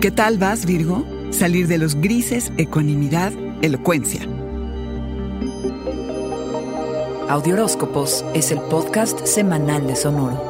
¿Qué tal vas, Virgo? Salir de los grises, ecuanimidad, elocuencia. Audioróscopos es el podcast semanal de Sonoro.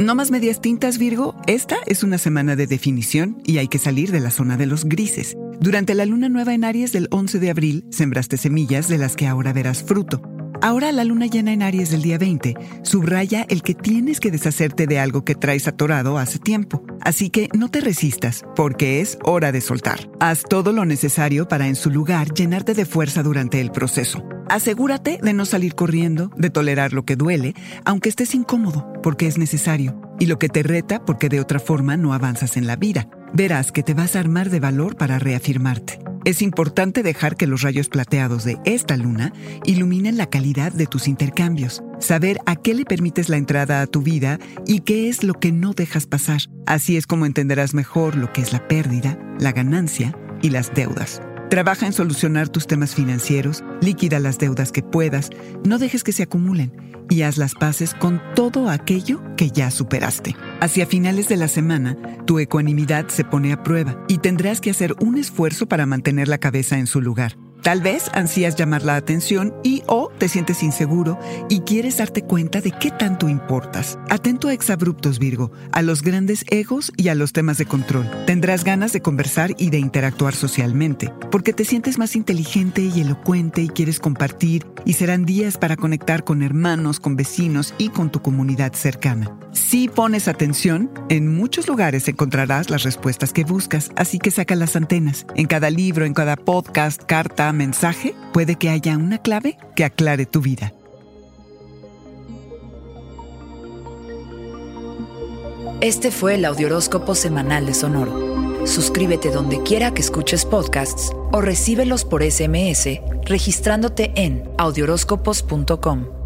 No más medias tintas, Virgo. Esta es una semana de definición y hay que salir de la zona de los grises. Durante la luna nueva en Aries del 11 de abril, sembraste semillas de las que ahora verás fruto. Ahora la luna llena en Aries del día 20 subraya el que tienes que deshacerte de algo que traes atorado hace tiempo. Así que no te resistas, porque es hora de soltar. Haz todo lo necesario para en su lugar llenarte de fuerza durante el proceso. Asegúrate de no salir corriendo, de tolerar lo que duele, aunque estés incómodo, porque es necesario, y lo que te reta porque de otra forma no avanzas en la vida. Verás que te vas a armar de valor para reafirmarte. Es importante dejar que los rayos plateados de esta luna iluminen la calidad de tus intercambios, saber a qué le permites la entrada a tu vida y qué es lo que no dejas pasar. Así es como entenderás mejor lo que es la pérdida, la ganancia y las deudas. Trabaja en solucionar tus temas financieros, líquida las deudas que puedas, no dejes que se acumulen y haz las paces con todo aquello que ya superaste. Hacia finales de la semana, tu ecuanimidad se pone a prueba y tendrás que hacer un esfuerzo para mantener la cabeza en su lugar. Tal vez ansías llamar la atención y o te sientes inseguro y quieres darte cuenta de qué tanto importas. Atento a exabruptos, Virgo, a los grandes egos y a los temas de control. Tendrás ganas de conversar y de interactuar socialmente, porque te sientes más inteligente y elocuente y quieres compartir y serán días para conectar con hermanos, con vecinos y con tu comunidad cercana. Si pones atención, en muchos lugares encontrarás las respuestas que buscas, así que saca las antenas. En cada libro, en cada podcast, carta, mensaje, puede que haya una clave que aclare tu vida. Este fue el Audioróscopo Semanal de Sonoro. Suscríbete donde quiera que escuches podcasts o recíbelos por SMS registrándote en audioróscopos.com.